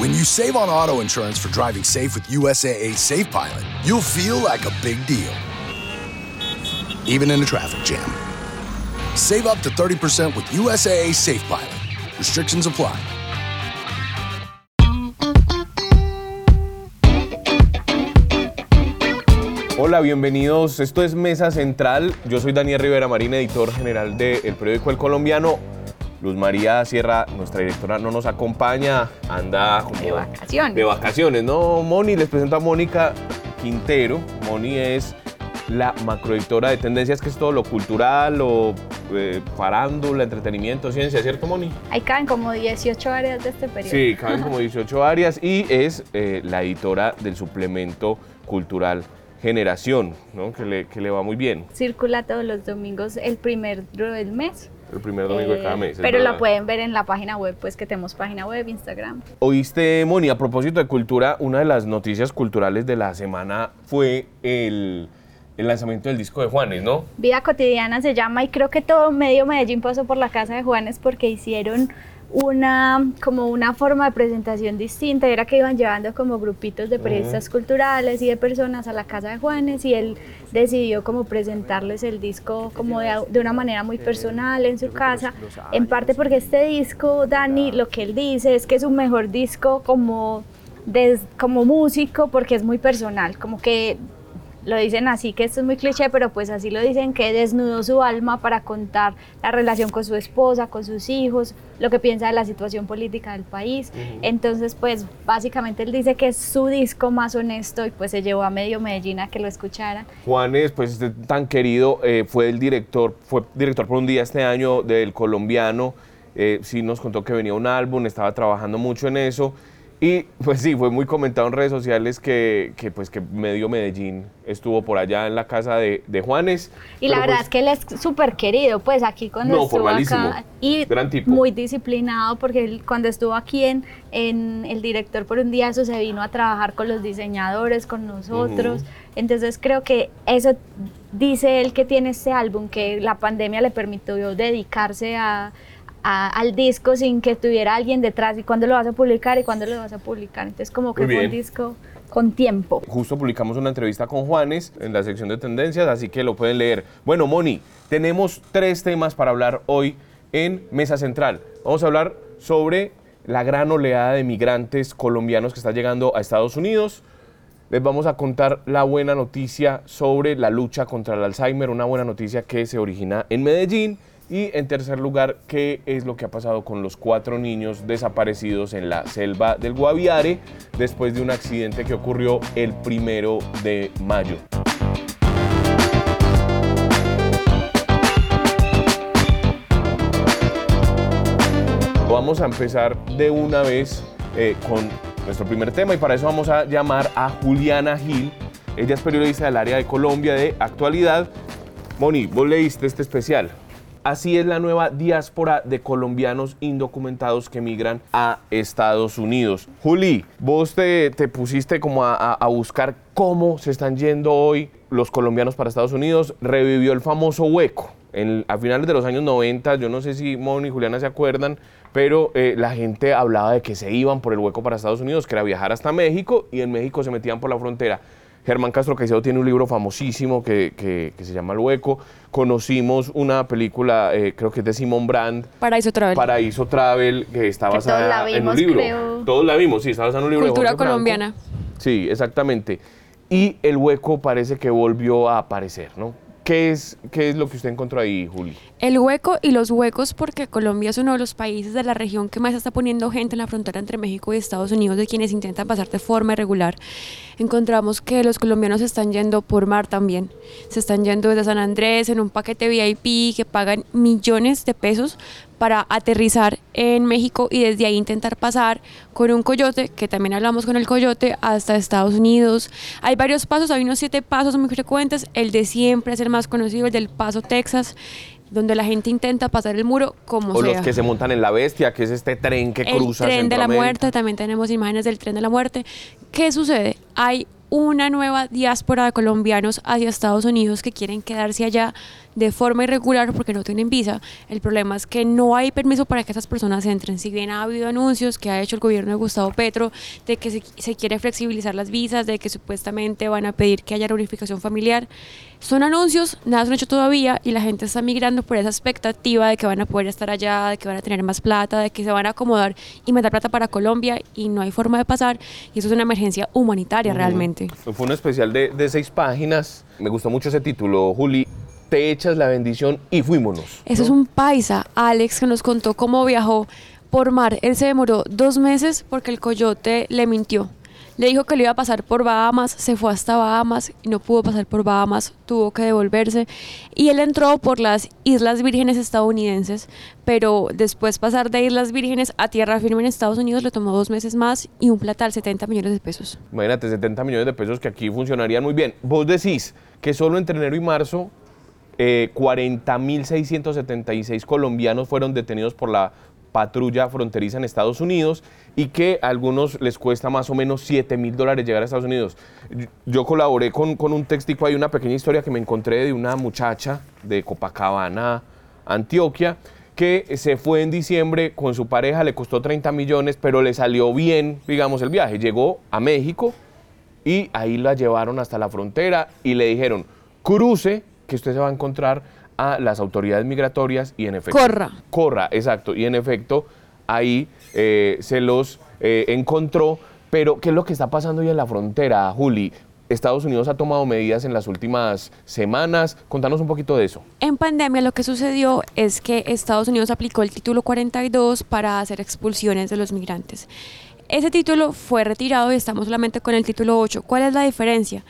When you save on auto insurance for driving safe with USAA Safe Pilot, you'll feel like a big deal, even in a traffic jam. Save up to 30% with USAA Safe Pilot. Restrictions apply. Hola, bienvenidos. Esto es Mesa Central. Yo soy Daniel Rivera Marín, editor general del periódico El Colombiano. Luz María Sierra, nuestra directora, no nos acompaña, anda como De vacaciones. De vacaciones, ¿no? Moni, les presento a Mónica Quintero. Moni es la macroeditora de Tendencias, que es todo lo cultural, lo eh, farándula, entretenimiento, ciencia, ¿cierto, Moni? Ahí caben como 18 áreas de este periodo. Sí, caben como 18 áreas y es eh, la editora del suplemento cultural Generación, ¿no? que, le, que le va muy bien. Circula todos los domingos el primer del mes. El primer domingo de cada Eh, mes. es Pero la pueden ver en la página web, pues que tenemos página web, Instagram. Oíste, Moni, a propósito de cultura, una de las noticias culturales de la semana fue el, el lanzamiento del disco de Juanes, ¿no? Vida cotidiana se llama y creo que todo medio Medellín pasó por la casa de Juanes porque hicieron una como una forma de presentación distinta, era que iban llevando como grupitos de periodistas culturales y de personas a la casa de Juanes y él decidió como presentarles el disco como de, de una manera muy personal en su casa, en parte porque este disco, Dani, lo que él dice es que es un mejor disco como, des- como músico porque es muy personal, como que lo dicen así, que esto es muy cliché, pero pues así lo dicen, que desnudó su alma para contar la relación con su esposa, con sus hijos, lo que piensa de la situación política del país. Entonces, pues básicamente él dice que es su disco más honesto y pues se llevó a medio Medellín a que lo escucharan. Juanes, pues este tan querido, eh, fue el director, fue director por un día este año del colombiano. eh, sí nos contó que venía un álbum, estaba trabajando mucho en eso. Y pues sí, fue muy comentado en redes sociales que, que, pues que medio Medellín estuvo por allá en la casa de, de Juanes. Y la verdad pues, es que él es súper querido, pues aquí cuando No, estuvo acá y Gran tipo. muy disciplinado porque él, cuando estuvo aquí en, en el director por un día eso se vino a trabajar con los diseñadores, con nosotros. Entonces creo que eso dice él que tiene este álbum, que la pandemia le permitió dedicarse a, a- al disco sin que tuviera alguien detrás y cuándo lo vas a publicar y cuándo lo vas a publicar. Entonces como que fue un disco con tiempo. Justo publicamos una entrevista con Juanes en la sección de tendencias, así que lo pueden leer. Bueno, Moni, tenemos tres temas para hablar hoy en Mesa Central. Vamos a hablar sobre la gran oleada de migrantes colombianos que está llegando a Estados Unidos. Les vamos a contar la buena noticia sobre la lucha contra el Alzheimer, una buena noticia que se origina en Medellín. Y en tercer lugar, qué es lo que ha pasado con los cuatro niños desaparecidos en la selva del Guaviare después de un accidente que ocurrió el primero de mayo. Vamos a empezar de una vez eh, con nuestro primer tema y para eso vamos a llamar a Juliana Gil. Ella es periodista del área de Colombia de actualidad. Moni, vos leíste este especial. Así es la nueva diáspora de colombianos indocumentados que migran a Estados Unidos. Juli, vos te, te pusiste como a, a- buscar cómo se están yendo hoy los colombianos para Estados Unidos. Revivió el famoso hueco. A finales de los años 90, yo no sé si Moni y Juliana se acuerdan, pero eh, la gente hablaba de que se iban por el hueco para Estados Unidos, que era viajar hasta México y en México se metían por la frontera. Germán Castro Caicedo tiene un libro famosísimo que, que- que se llama El Hueco. Conocimos una película, eh, creo que es de Simon Brand, Paraíso Travel. Paraíso Travel, que está Que todos basada la en un libro. creo. Todos la vimos, sí, está basada en un libro. de Cultura Franco. colombiana. Sí, exactamente. Y El Hueco parece que volvió a aparecer, ¿no? ¿Qué es, ¿Qué es lo que usted encontró ahí, Juli? El hueco y los huecos porque Colombia es uno de los países de la región que más está poniendo gente en la frontera entre México y Estados Unidos de quienes intentan pasar de forma irregular. Encontramos que los colombianos se están yendo por mar también. Se están yendo desde San Andrés en un paquete VIP que pagan millones de pesos para aterrizar en México y desde ahí intentar pasar con un coyote, que también hablamos con el coyote, hasta Estados Unidos. Hay varios pasos, hay unos siete pasos muy frecuentes. El de siempre es el más conocido, el del Paso Texas, donde la gente intenta pasar el muro como O sea. los que se montan en la bestia, que es este tren que el cruza tren de la muerte, también tenemos imágenes del tren de la muerte. ¿Qué sucede? Hay una nueva diáspora de colombianos hacia Estados Unidos que quieren quedarse allá de forma irregular porque no tienen visa. El problema es que no hay permiso para que esas personas entren. Si bien ha habido anuncios que ha hecho el gobierno de Gustavo Petro de que se, se quiere flexibilizar las visas, de que supuestamente van a pedir que haya reunificación familiar, son anuncios, nada se han hecho todavía y la gente está migrando por esa expectativa de que van a poder estar allá, de que van a tener más plata, de que se van a acomodar y mandar plata para Colombia y no hay forma de pasar y eso es una emergencia humanitaria realmente. Fue un especial de, de seis páginas. Me gustó mucho ese título, Juli. Te echas la bendición y fuímonos. Eso ¿no? es un paisa, Alex, que nos contó cómo viajó por mar. Él se demoró dos meses porque el coyote le mintió. Le dijo que le iba a pasar por Bahamas, se fue hasta Bahamas y no pudo pasar por Bahamas, tuvo que devolverse. Y él entró por las Islas Vírgenes estadounidenses, pero después pasar de Islas Vírgenes a tierra firme en Estados Unidos le tomó dos meses más y un platal, 70 millones de pesos. Imagínate, 70 millones de pesos que aquí funcionarían muy bien. Vos decís que solo entre enero y marzo eh, 40.676 colombianos fueron detenidos por la patrulla fronteriza en Estados Unidos y que a algunos les cuesta más o menos 7 mil dólares llegar a Estados Unidos. Yo- Yo colaboré con, con un textico, hay una pequeña historia que me encontré de una muchacha de Copacabana, Antioquia, que se fue en diciembre con su pareja, le costó 30 millones, pero le salió bien, digamos, el viaje. Llegó a México y ahí la llevaron hasta la frontera y le dijeron, cruce, que usted se va a encontrar a las autoridades migratorias y en efecto... Corra. Corra, exacto. Y en efecto, ahí eh, se los eh, encontró. Pero, ¿qué es lo que está pasando hoy en la frontera, Juli? Estados Unidos ha tomado medidas en las últimas semanas. Contanos un poquito de eso. En pandemia lo que sucedió es que Estados Unidos aplicó el título 42 para hacer expulsiones de los migrantes. Ese título fue retirado y estamos solamente con el título 8. ¿Cuál es la diferencia?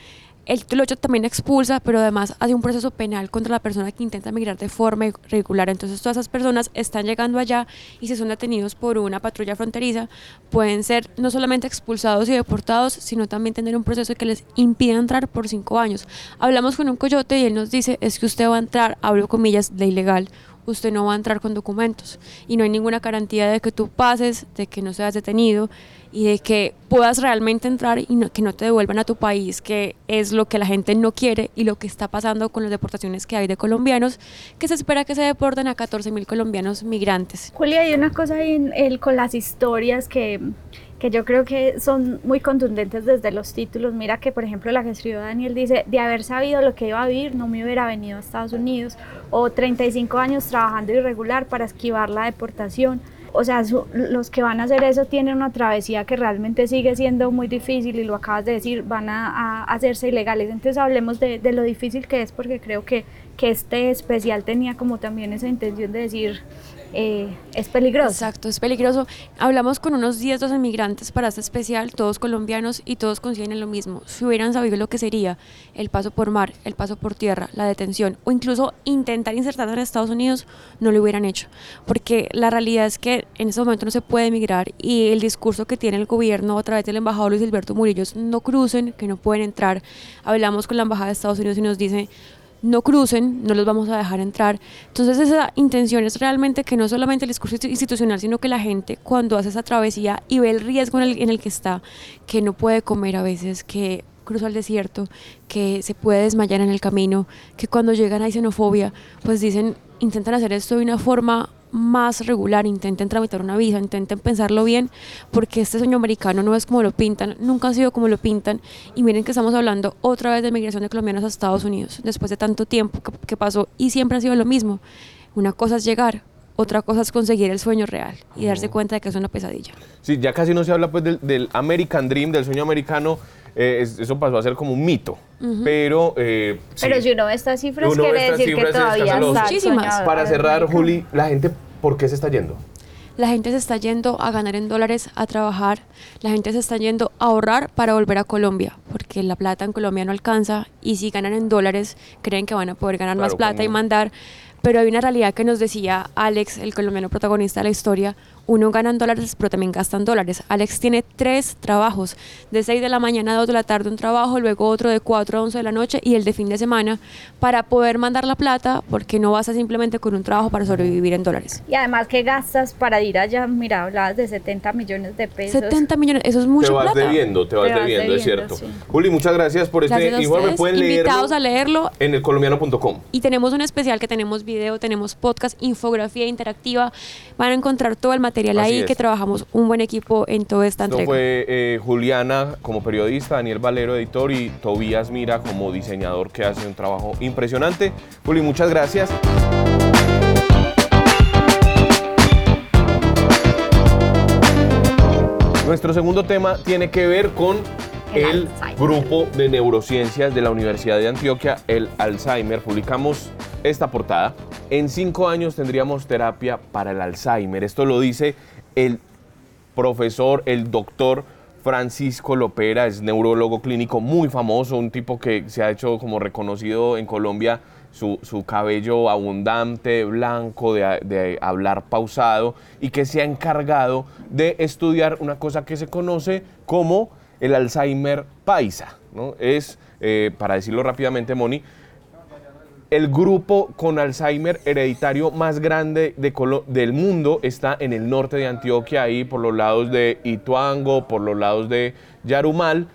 El título 8 también expulsa, pero además hace un proceso penal contra la persona que intenta migrar de forma irregular. Entonces todas esas personas están llegando allá y si son detenidos por una patrulla fronteriza, pueden ser no solamente expulsados y deportados, sino también tener un proceso que les impida entrar por cinco años. Hablamos con un coyote y él nos dice, es que usted va a entrar, hablo comillas, de ilegal, usted no va a entrar con documentos y no hay ninguna garantía de que tú pases, de que no seas detenido y de que puedas realmente entrar y no- que no te devuelvan a tu país, que es lo que la gente no quiere y lo que está pasando con las deportaciones que hay de colombianos, que se espera que se deporten a 14 mil colombianos migrantes. Julia, hay una cosa ahí con las historias que, que yo creo que son muy contundentes desde los títulos. Mira que, por ejemplo, la que escribió Daniel dice, de haber sabido lo que iba a vivir, no me hubiera venido a Estados Unidos. O 35 años trabajando irregular para esquivar la deportación. O sea, su- los que van a hacer eso tienen una travesía que realmente sigue siendo muy difícil y lo acabas de decir, van a, a hacerse ilegales. Entonces hablemos de, de lo difícil que es porque creo que, que este especial tenía como también esa intención de decir, eh, es peligroso. Exacto, es peligroso. Hablamos con unos 10, 12 migrantes para este especial, todos colombianos y todos coinciden en lo mismo. Si hubieran sabido lo que sería el paso por mar, el paso por tierra, la detención o incluso intentar insertarse en Estados Unidos, no lo hubieran hecho. Porque la realidad es que en este momento no se puede emigrar y el discurso que tiene el gobierno a través del embajador Luis Alberto Murillo es no crucen, que no pueden entrar. Hablamos con la embajada de Estados Unidos y nos dice no crucen, no los vamos a dejar entrar. Entonces esa intención es realmente que no solamente el discurso institucional, sino que la gente cuando hace esa travesía y ve el riesgo en el, en el que está, que no puede comer a veces, que cruza el desierto, que se puede desmayar en el camino, que cuando llegan hay xenofobia, pues dicen, intentan hacer esto de una forma más regular, intenten tramitar una visa, intenten pensarlo bien, porque este sueño americano no es como lo pintan, nunca ha sido como lo pintan, y miren que estamos hablando otra vez de migración de colombianos a Estados Unidos, después de tanto tiempo que, que pasó, y siempre ha sido lo mismo, una cosa es llegar, otra cosa es conseguir el sueño real y darse cuenta de que es una pesadilla. Sí, ya casi no se habla pues del, del American Dream, del sueño americano. eh, es- eso pasó a ser como un mito. Pero, eh, sí. Pero si uno ve estas cifras, Uno quiere estas decir que cifras, es todavía está Muchísimas. Para cerrar. Juli, la gente, ¿por qué se está yendo? La gente se está yendo a ganar en dólares, a trabajar. La gente se está yendo a ahorrar para volver a Colombia, porque la plata en Colombia no alcanza y si ganan en dólares creen que van a poder ganar más Claro, plata y mandar. Pero hay una realidad que nos decía Alex, el colombiano protagonista de la historia. Uno gana en dólares, pero también gasta en dólares. Alex tiene tres trabajos, de 6 de la mañana a 2 de la tarde un trabajo, luego otro de 4 a 11 de la noche y el de fin de semana para poder mandar la plata, porque no basta simplemente con un trabajo para sobrevivir en dólares. Y además, ¿qué gastas para ir allá? Mira, hablabas de 70 millones de pesos. 70 millones, eso es mucho te vas plata. debiendo, te vas Te vas debiendo, es cierto. sí. Juli, muchas gracias por este Gracias a informe. Pueden invitados leerlo a leerlo en elcolombiano.com. Y tenemos un especial que tenemos video, tenemos podcast, infografía interactiva. Van a encontrar todo el material Así ahí es. que trabajamos un buen equipo en toda esta Esto entrega. fue eh, Juliana como periodista, Daniel Valero editor y Tobías Mira como diseñador que hace un trabajo impresionante. Juli, muchas gracias. Nuestro segundo tema tiene que ver con El grupo de neurociencias de la Universidad de Antioquia, el Alzheimer. Publicamos esta portada. En cinco años tendríamos terapia para el Alzheimer. Esto lo dice el profesor, el doctor Francisco Lopera, es neurólogo clínico muy famoso, un tipo que se ha hecho como reconocido en Colombia, su, su cabello abundante, blanco, de, de hablar pausado, y que se ha encargado de estudiar una cosa que se conoce como el Alzheimer paisa. ¿no? Es, eh, para decirlo rápidamente, Moni, el grupo con Alzheimer hereditario más grande del mundo está en el norte de Antioquia, ahí por los lados de Ituango, por los lados de Yarumal.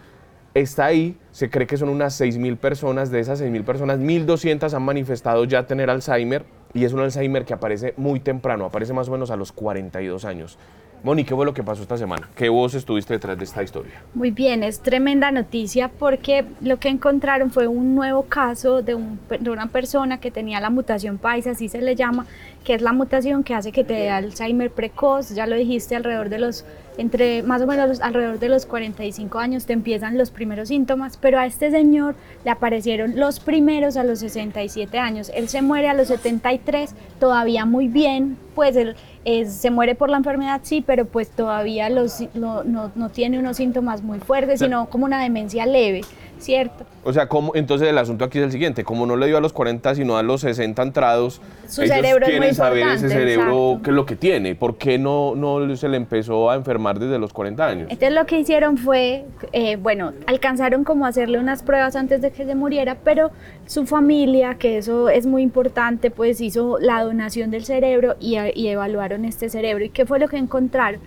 Está ahí, se cree que son unas 6.000 personas. De esas 6.000 personas, 1.200 han manifestado ya tener Alzheimer y es un Alzheimer que aparece muy temprano, aparece más o menos a los 42 años. Moni, ¿qué fue lo que pasó esta semana? ¿Qué vos estuviste detrás de esta historia? Muy bien, es tremenda noticia porque lo que encontraron fue un nuevo caso de, un- de una persona que tenía la mutación paisa, así se le llama, que es la mutación que hace que te dé Alzheimer precoz, ya lo dijiste, alrededor de los, entre más o menos alrededor de los 45 años te empiezan los primeros síntomas, pero a este señor le aparecieron los primeros a los 67 años, él se muere a los 73, todavía muy bien, pues él es- se muere por la enfermedad, sí, pero pues todavía los, no, no- no tiene unos síntomas muy fuertes, sino como una demencia leve, ¿cierto? O sea, ¿cómo, entonces el asunto aquí es el siguiente, como no le dio a los 40 sino a los 60 entrados, Su ellos cerebro es muy saber ese cerebro exacto. qué es lo que tiene, por qué no, no se le empezó a enfermar desde los 40 años. Entonces lo que hicieron fue, eh, bueno, alcanzaron como a hacerle unas pruebas antes de que se muriera, pero su familia, que eso es muy importante, pues hizo la donación del cerebro y, y evaluaron este cerebro. ¿Y qué fue lo que encontraron?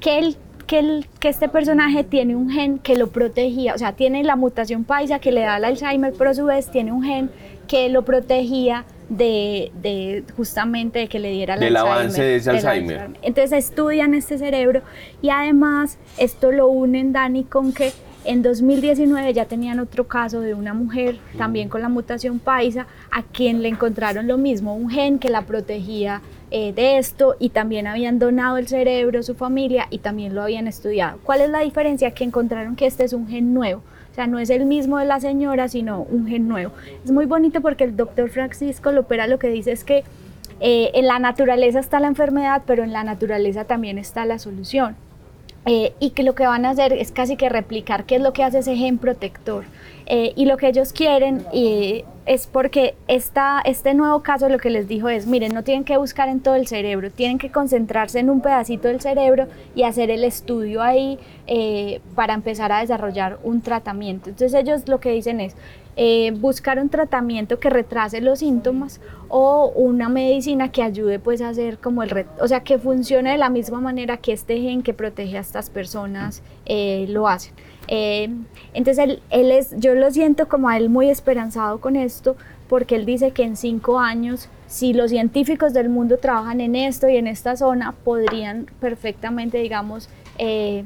Que el que, el- que este personaje tiene un gen que lo protegía, o sea, tiene la mutación paisa que le da el Alzheimer, pero a su vez tiene un gen que lo protegía de, de justamente de que le diera el Del Alzheimer. avance de ese del Alzheimer. Entonces estudian este cerebro y además esto lo unen, Dani, con que en 2019 ya tenían otro caso de una mujer también con la mutación paisa a quien le encontraron lo mismo, un gen que la protegía eh, de esto y también habían donado el cerebro su familia y también lo habían estudiado. ¿Cuál es la diferencia? Que encontraron que este es un gen nuevo. O sea, no es el mismo de la señora, sino un gen nuevo. Es muy bonito porque el doctor Francisco Lopera lo que dice es que eh, en la naturaleza está la enfermedad, pero en la naturaleza también está la solución. Eh, y que lo que van a hacer es casi que replicar qué es lo que hace ese gen protector. Eh, y lo que ellos quieren eh, es porque este nuevo caso lo que les dijo es, miren, no tienen que buscar en todo el cerebro, tienen que concentrarse en un pedacito del cerebro y hacer el estudio ahí eh, para empezar a desarrollar un tratamiento. Entonces ellos lo que dicen es, eh, buscar un tratamiento que retrase los síntomas o una medicina que ayude pues a hacer como el ret- o sea que funcione de la misma manera que este gen que protege a estas personas eh, lo hacen. Eh, entonces él, él es, yo lo siento como a él muy esperanzado con esto porque él dice que en cinco años si los científicos del mundo trabajan en esto y en esta zona podrían perfectamente digamos eh,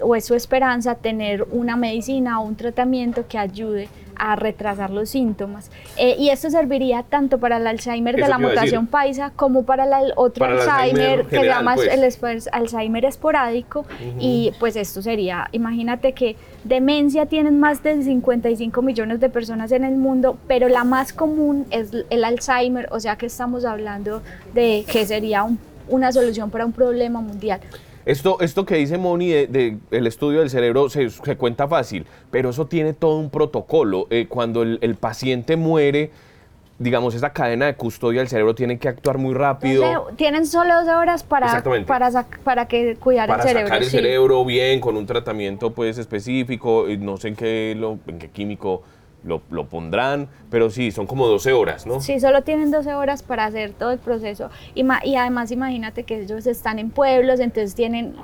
o es su esperanza tener una medicina o un tratamiento que ayude a retrasar los síntomas. Eh, y esto serviría tanto para el Alzheimer de la mutación paisa como para el otro Para el Alzheimer, que se llama pues. el Alzheimer esporádico. Y pues esto sería, imagínate que demencia tienen más de 55 millones de personas en el mundo, pero la más común es el Alzheimer, o sea que estamos hablando de que sería un- una solución para un problema mundial. Esto, esto que dice Moni de, de el estudio del cerebro se, se cuenta fácil, pero eso tiene todo un protocolo. Eh, cuando el, el paciente muere, digamos, esa cadena de custodia del cerebro tiene que actuar muy rápido. Entonces, tienen solo 12 horas para, para, para que cuidar para el cerebro. sacar el sí. cerebro bien, con un tratamiento pues específico, no sé en qué, lo, en qué químico lo, lo pondrán, pero sí, son como 12 horas, ¿no? Sí, solo tienen 12 horas para hacer todo el proceso. Y, ma- y además imagínate que ellos están en pueblos, entonces tienen,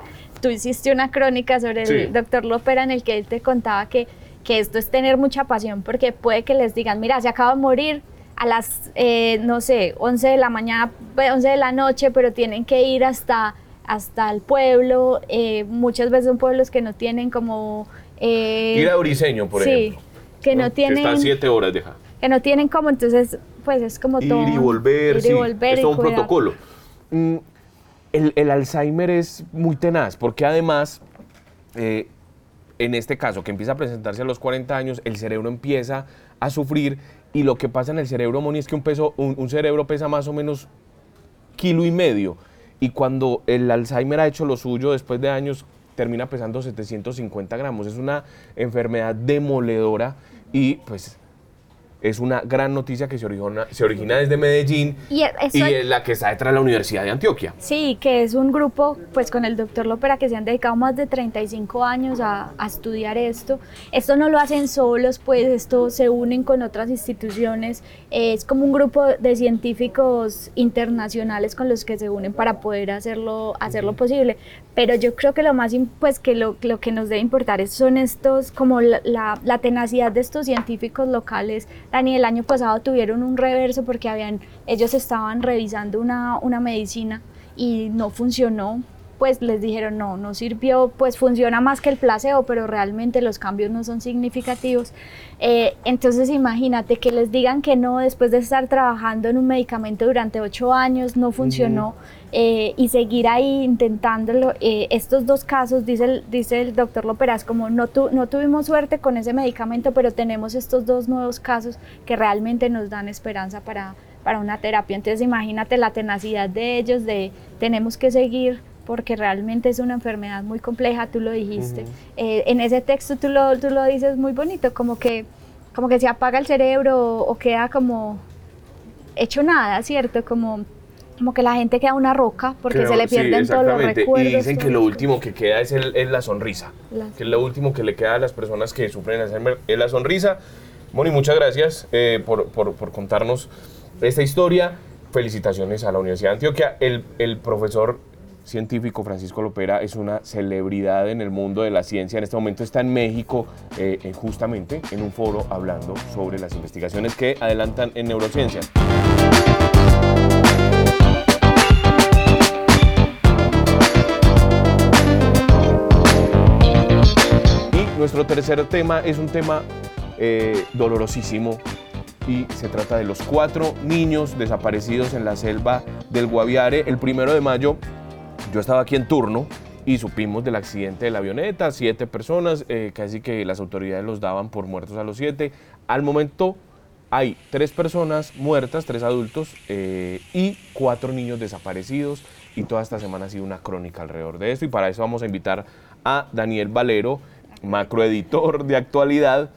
tú hiciste una crónica sobre el doctor Lopera en el que él te contaba que, que esto es tener mucha pasión, porque puede que les digan, mira, se acaba de morir a las, eh, no sé, 11 de la mañana, pues, 11 de la noche, pero tienen que ir hasta, hasta el pueblo. eh, muchas veces son pueblos que no tienen como... eh, Ir a Briseño, por sí, ejemplo. Que no tienen... Que está a 7 horas, deja. que no tienen como, entonces, pues es como todo. Ir y volver, ir sí, y volver es y todo un cuidar. protocolo. Mm, el, el Alzheimer es muy tenaz, porque además, eh, en este caso, que empieza a presentarse a los 40 años, el cerebro empieza a sufrir y lo que pasa en el cerebro, Moni, es que un, peso, un, un cerebro pesa más o menos kilo y medio y cuando el Alzheimer ha hecho lo suyo después de años, termina pesando 750 gramos. Es una enfermedad demoledora y pues es una gran noticia que se origina, se origina desde Medellín Y e- eso- y es la que está detrás de la Universidad de Antioquia. Sí, que es un grupo, pues con el doctor Lopera, que se han dedicado más de 35 años a, a estudiar esto. Esto no lo hacen solos, pues esto se unen con otras instituciones. es como un grupo de científicos internacionales con los que se unen para poder hacerlo, hacerlo posible. Pero yo creo que lo más, pues que lo, lo que nos debe importar son estos, como la, la- la tenacidad de estos científicos locales. Dani, el año pasado tuvieron un reverso porque habían, ellos estaban revisando una, una medicina y no funcionó, pues les dijeron no, no sirvió, pues funciona más que el placebo, pero realmente los cambios no son significativos. Eh, entonces imagínate que les digan que no después de estar trabajando en un medicamento durante ocho años, no funcionó. Eh, y seguir ahí intentándolo. Eh, estos dos casos, dice el, dice el doctor Loperaz, como no, tu- no tuvimos suerte con ese medicamento, pero tenemos estos dos nuevos casos que realmente nos dan esperanza para, para una terapia. Entonces imagínate la tenacidad de ellos, de tenemos que seguir porque realmente es una enfermedad muy compleja, tú lo dijiste. Eh, en ese texto tú lo, tú lo dices muy bonito, como que, como que se apaga el cerebro o, o queda como hecho nada, ¿cierto? Como, como que la gente queda una roca porque Creo- se le sí, pierden todos los recuerdos. Y dicen que lo último que queda es, el- es la sonrisa. La- Que es lo último que le queda a las personas que sufren Alzheimer, es la sonrisa. Moni, muchas gracias eh, por, por- por contarnos esta historia. Felicitaciones a la Universidad de Antioquia. El, el profesor científico Francisco Lopera es una celebridad en el mundo de la ciencia. En este momento está en México, eh, eh, justamente en un foro hablando sobre las investigaciones que adelantan en neurociencia. Nuestro tercer tema es un tema eh, dolorosísimo y se trata de los cuatro niños desaparecidos en la selva del Guaviare. El primero de mayo yo estaba aquí en turno y supimos del accidente de la avioneta, siete personas, eh, casi que las autoridades los daban por muertos a los siete. Al momento hay tres personas muertas, tres adultos eh, y cuatro niños desaparecidos y toda esta semana ha sido una crónica alrededor de esto y para eso vamos a invitar a Daniel Valero, macroeditor de actualidad.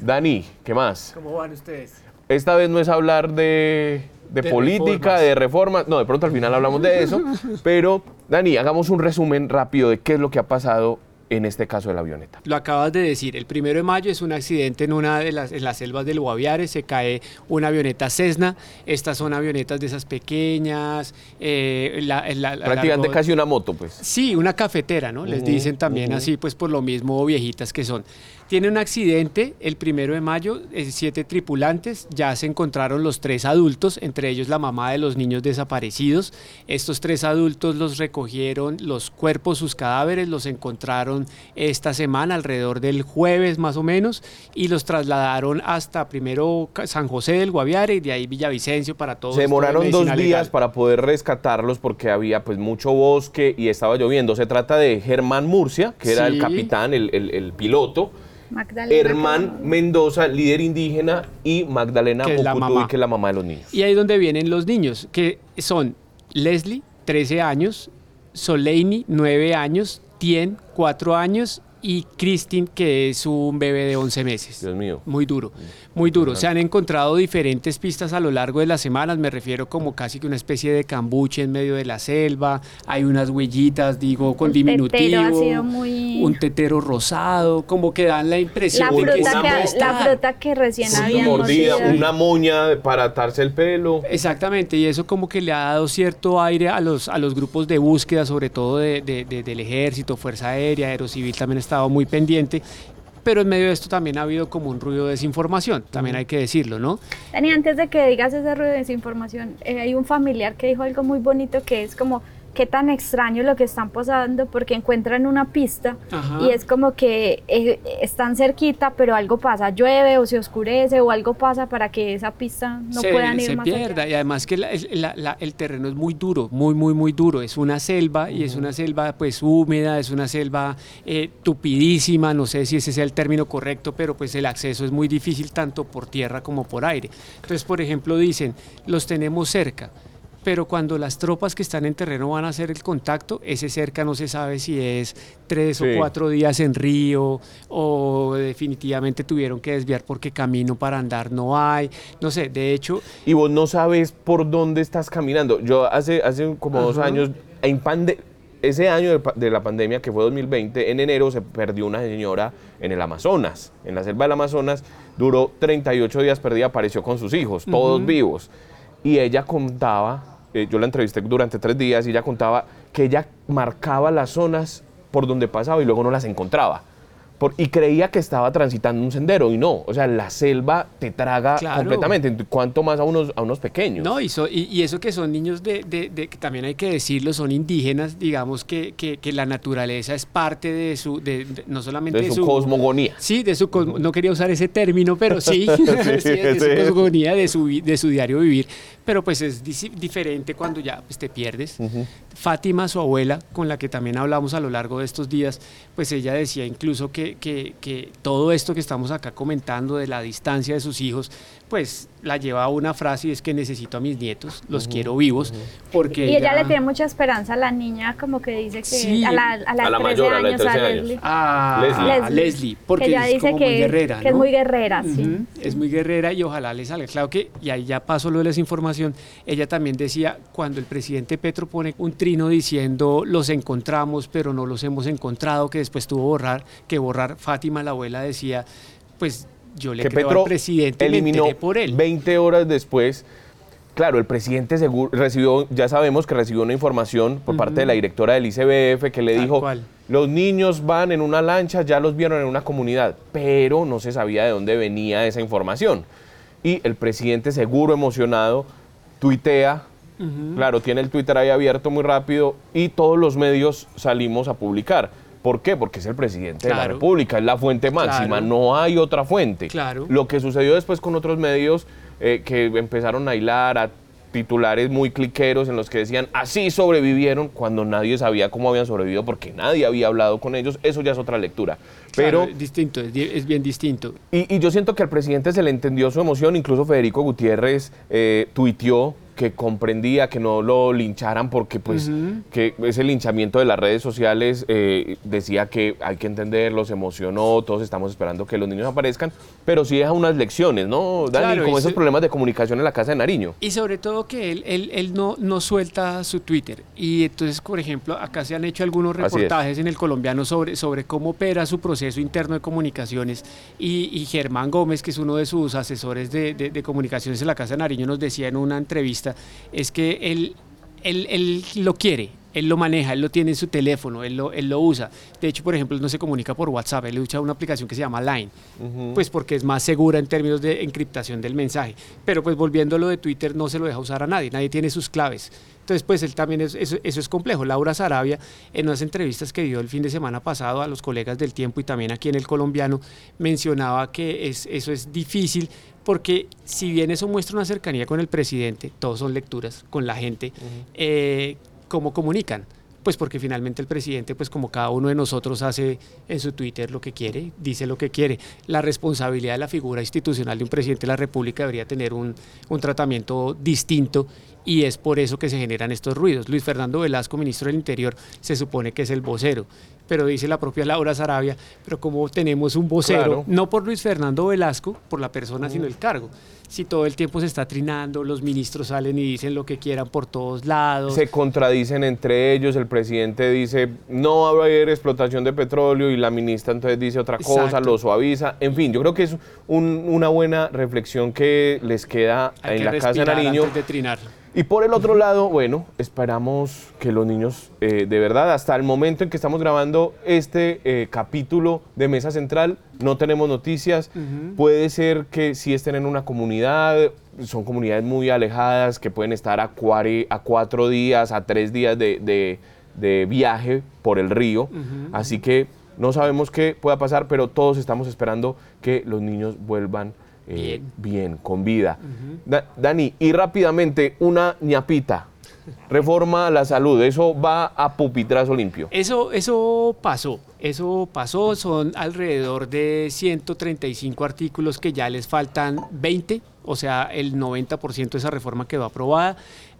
Dani, ¿qué más? ¿Cómo van ustedes? Esta vez no es hablar de, de De política, reformas. de reformas, no, de pronto al final hablamos de eso, pero Dani, hagamos un resumen rápido de qué es lo que ha pasado en este caso de la avioneta. Lo acabas de decir, el primero de mayo es un accidente en una de las, en las selvas del Guaviare, se cae una avioneta Cessna, estas son avionetas de esas pequeñas, eh, la, la- la- Prácticamente casi una moto, pues. Sí, una cafetera, ¿no? Les dicen también así, pues por lo mismo viejitas que son. Tiene un accidente el primero de mayo, eh, siete tripulantes, ya se encontraron los tres adultos, entre ellos la mamá de los niños desaparecidos. Estos tres adultos los recogieron, los cuerpos, sus cadáveres, los encontraron esta semana, alrededor del jueves más o menos, y los trasladaron hasta primero San José del Guaviare y de ahí Villavicencio para todos. Se demoraron dos días para poder rescatarlos porque había pues mucho bosque y estaba lloviendo. Se trata de Germán Murcia, que era el capitán, el, el- el piloto. Magdalena. Hermán Mendoza, líder indígena, y Magdalena Que es la Mocutuy, mamá. que es la mamá de los niños. Y ahí es donde vienen los niños, que son Leslie, 13 años, Soleini, 9 años, Tien, 4 años y Christine, que es un bebé de 11 meses. Dios mío. Muy duro, muy duro. Se han encontrado diferentes pistas a lo largo de las semanas, me refiero como casi que una especie de cambuche en medio de la selva, hay unas huellitas, digo, con El tetero diminutivo, ha sido muy- un tetero rosado, como que dan la impresión La de que que, la estar. fruta que recién Una mordida, mordido. una moña para atarse el pelo. Exactamente, y eso como que le ha dado cierto aire a los, a los grupos de búsqueda, sobre todo de- de- de- del ejército, Fuerza Aérea, Aerocivil también ha estado muy pendiente, pero en medio de esto también ha habido como un ruido de desinformación, también hay que decirlo, ¿no? Dani, antes de que digas ese ruido de desinformación, eh, hay un familiar que dijo algo muy bonito que es como qué tan extraño lo que están pasando porque encuentran una pista Ajá. y es como que eh, están cerquita pero algo pasa, llueve o se oscurece o algo pasa para que esa pista no se, puedan ir se más pierda allá. y además que la- el- la- la- el terreno es muy duro, muy, muy, muy duro. Es una selva y es una selva pues húmeda, es una selva eh, tupidísima, no sé si ese sea el término correcto, pero pues el acceso es muy difícil tanto por tierra como por aire. Entonces, por ejemplo, dicen, los tenemos cerca. Pero cuando las tropas que están en terreno van a hacer el contacto, ese cerca no se sabe si es tres Sí. o cuatro días en río o definitivamente tuvieron que desviar porque camino para andar no hay. No sé, de hecho, Y vos no sabes por dónde estás caminando. Yo hace, hace como dos años, en pande- ese año de la pandemia, que fue 2020, en enero se perdió una señora en el Amazonas, en la selva del Amazonas. Duró 38 días perdida, apareció con sus hijos, todos vivos. Y ella contaba, eh, yo la entrevisté durante tres días, y ella contaba que ella marcaba las zonas por donde pasaba y luego no las encontraba. Por- y creía que estaba transitando un sendero y no, o sea, la selva te traga Claro. completamente, cuanto más a unos, a unos pequeños. No, y, so- y, y eso que son niños de, de- de- que también hay que decirlo, son indígenas, digamos que, que- que la naturaleza es parte de su, de, no solamente de su cosmogonía. Sí, de su cosmo- no quería usar ese término, pero sí, sí, de su cosmogonía, de su, de su diario vivir. Pero pues es diferente cuando ya pues, te pierdes. Fátima, su abuela, con la que también hablamos a lo largo de estos días, pues ella decía incluso que, que- que todo esto que estamos acá comentando de la distancia de sus hijos, pues la lleva a una frase y es que necesito a mis nietos, los quiero vivos, porque Y ella le tiene mucha esperanza a la niña, como que dice que Sí. a la, a la, A la 13 mayor, a la de años, a 13 años. Leslie. a Leslie. a Leslie, porque que ella es dice como que, muy guerrera, que es muy guerrera, sí. Es muy guerrera y ojalá le salga. Claro que, y ahí ya pasó lo de la desinformación, ella también decía, cuando el presidente Petro pone un trino diciendo los encontramos, pero no los hemos encontrado, que después tuvo borrar, que borrar, Fátima, la abuela, decía, pues yo le que creo Petro al presidente me eliminó por él. 20 horas después. Claro, el presidente seguro recibió, ya sabemos que recibió una información por parte de la directora del ICBF que le Tal dijo, cual. los niños van en una lancha, ya los vieron en una comunidad, pero no se sabía de dónde venía esa información. Y el presidente seguro emocionado tuitea, claro, tiene el Twitter ahí abierto muy rápido y todos los medios salimos a publicar. ¿Por qué? Porque es el presidente de la. República, es la fuente máxima, Claro. no hay otra fuente. Claro. Lo que sucedió después con otros medios eh, que empezaron a hilar a titulares muy cliqueros en los que decían así sobrevivieron cuando nadie sabía cómo habían sobrevivido porque nadie había hablado con ellos, eso ya es otra lectura. Pero Claro, es distinto, es, bien distinto. y, y yo siento que al presidente se le entendió su emoción, incluso Federico Gutiérrez eh, tuiteó que comprendía que no lo lincharan porque pues que ese linchamiento de las redes sociales eh, decía que hay que entenderlo, se emocionó, todos estamos esperando que los niños aparezcan, pero sí deja unas lecciones, ¿no, Dani? Claro, como esos problemas de comunicación en la casa de Nariño. Y sobre todo que él, él, él no, no suelta su Twitter. Y entonces, por ejemplo, acá se han hecho algunos reportajes en el colombiano sobre, sobre cómo opera su proceso interno de comunicaciones. Y, y Germán Gómez, que es uno de sus asesores de, de- de comunicaciones en la Casa de Nariño, nos decía en una entrevista, es que él, él, él lo quiere. Él lo maneja, él lo tiene en su teléfono, él lo, él lo usa. De hecho, por ejemplo, él no se comunica por WhatsApp, él usa una aplicación que se llama Line pues porque es más segura en términos de encriptación del mensaje. Pero pues volviendo a lo de Twitter, no se lo deja usar a nadie, nadie tiene sus claves. Entonces, pues él también es, eso, eso es complejo. Laura Sarabia, en unas entrevistas que dio el fin de semana pasado a los colegas del tiempo y también aquí en el colombiano, mencionaba que es, eso es difícil porque si bien eso muestra una cercanía con el presidente, todos son lecturas con la gente, eh, ¿cómo comunican? Pues porque finalmente el presidente, pues como cada uno de nosotros hace en su Twitter lo que quiere, dice lo que quiere. La responsabilidad de la figura institucional de un presidente de la República debería tener un, un tratamiento distinto y es por eso que se generan estos ruidos. Luis Fernando Velasco, ministro del Interior, se supone que es el vocero, pero dice la propia Laura Sarabia, pero como tenemos un vocero, Claro. no por Luis Fernando Velasco, por la persona, sino el cargo. Si todo el tiempo se está trinando, los ministros salen y dicen lo que quieran por todos lados. Se contradicen entre ellos, el presidente dice no va a haber explotación de petróleo y la ministra entonces dice otra cosa, Exacto. lo suaviza. En fin, yo creo que es un- una buena reflexión que les queda Hay en que la casa de Nariño. antes de trinar. Y por el otro lado, bueno, esperamos que los niños, eh, de verdad, hasta el momento en que estamos grabando este eh, capítulo de Mesa Central, no tenemos noticias. Puede ser que si estén en una comunidad, son comunidades muy alejadas, que pueden estar a, cuare- a cuatro días, a tres días de, de- de viaje por el río. Así que no sabemos qué pueda pasar, pero todos estamos esperando que los niños vuelvan eh, Bien. bien, con vida. Da- Dani, y rápidamente, una ñapita. Reforma a la salud, eso va a pupitrazo limpio. Eso, eso pasó, eso pasó, son alrededor de 135 artículos que ya les faltan 20, o sea, el 90% de esa reforma quedó aprobada.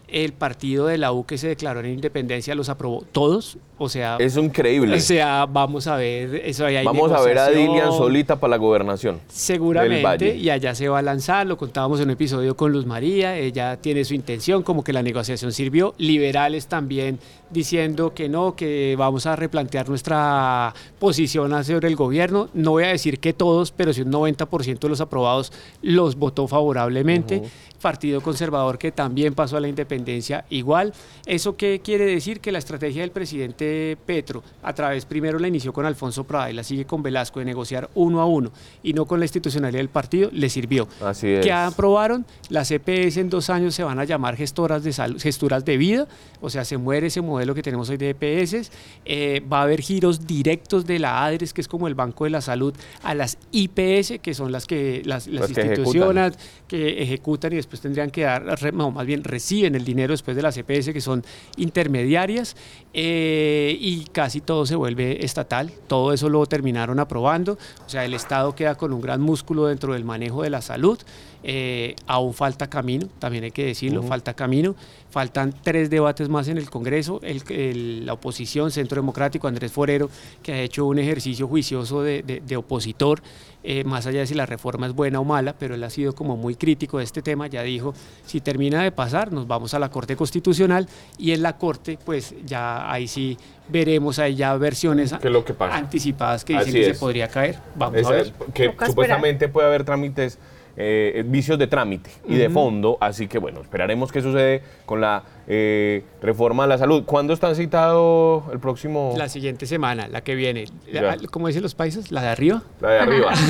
El partido de la U que se declaró en independencia los aprobó todos, o sea, Es increíble. o sea, vamos a ver, eso ahí hay Vamos a ver a. Dilian solita para la gobernación. Seguramente, y allá se va a lanzar, lo contábamos en un episodio con Luz María, ella tiene su intención, como que la negociación sirvió, liberales también diciendo que no, que vamos a replantear nuestra posición sobre el gobierno, no voy a decir que todos, pero sí un 90% de los aprobados los votó favorablemente, Partido Conservador que también pasó a la independencia igual, ¿eso qué quiere decir? Que la estrategia del presidente Petro, a través primero la inició con Alfonso Prada y la sigue con Velasco de negociar uno a uno y no con la institucionalidad del partido, le sirvió. Así es. ¿Qué aprobaron? Las EPS en dos años se van a llamar gestoras de salud, gestoras de vida, o sea, se muere ese modelo que tenemos hoy de EPS, eh, va a haber giros directos de la ADRES, que es como el Banco de la Salud, a las IPS, que son las que las, las Las que instituciones que ejecutan y después tendrían que dar, no, más bien reciben el dinero después de las EPS, que son intermediarias, eh, y casi todo se vuelve estatal. Todo eso lo terminaron aprobando. O sea, el Estado queda con un gran músculo dentro del manejo de la salud. Eh, aún falta camino, también hay que decirlo, falta camino. Faltan tres debates más en el Congreso. El- el- la oposición, Centro Democrático, Andrés Forero, que ha hecho un ejercicio juicioso de, de- de opositor, eh, más allá de si la reforma es buena o mala, pero él ha sido como muy crítico de este tema. Ya dijo, si termina de pasar, nos vamos a la Corte Constitucional y en la Corte, pues ya ahí sí veremos ahí ya versiones ¿Qué es lo que pasa? anticipadas que dicen Así que es. se podría caer. Vamos a ver. que Toca supuestamente puede haber trámites, eh, vicios de trámite y de fondo, así que bueno, esperaremos qué sucede con la eh, reforma a la salud. ¿Cuándo está citado el próximo? La siguiente semana, la que viene. La- ¿Cómo dicen los países? ¿La de arriba? La de arriba.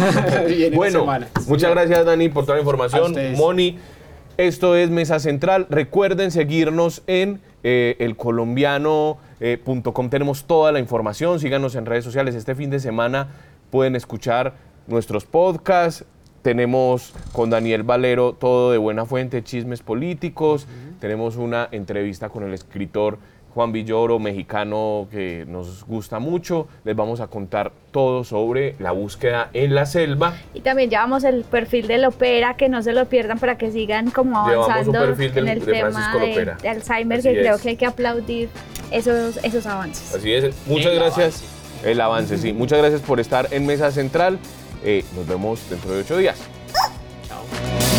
Bueno, muchas gracias Dani por toda la información. Moni, esto es Mesa Central. Recuerden seguirnos en eh, elcolombiano.com. Tenemos toda la información. Síganos en redes sociales. Este fin de semana pueden escuchar nuestros podcasts. Tenemos con Daniel Valero todo de buena fuente, chismes políticos. Tenemos una entrevista con el escritor Juan Villoro, mexicano que nos gusta mucho. Les vamos a contar todo sobre la búsqueda en la selva. Y también llevamos el perfil de Lopera, que no se lo pierdan para que sigan como Llevamos un avanzando perfil del- en el de tema de, Alzheimer, Así que creo es. que hay que aplaudir esos, esos avances. Así es. Muchas El gracias. El avance, sí. Muchas gracias por estar en Mesa Central. Eh, nos vemos dentro de ocho días. Chao.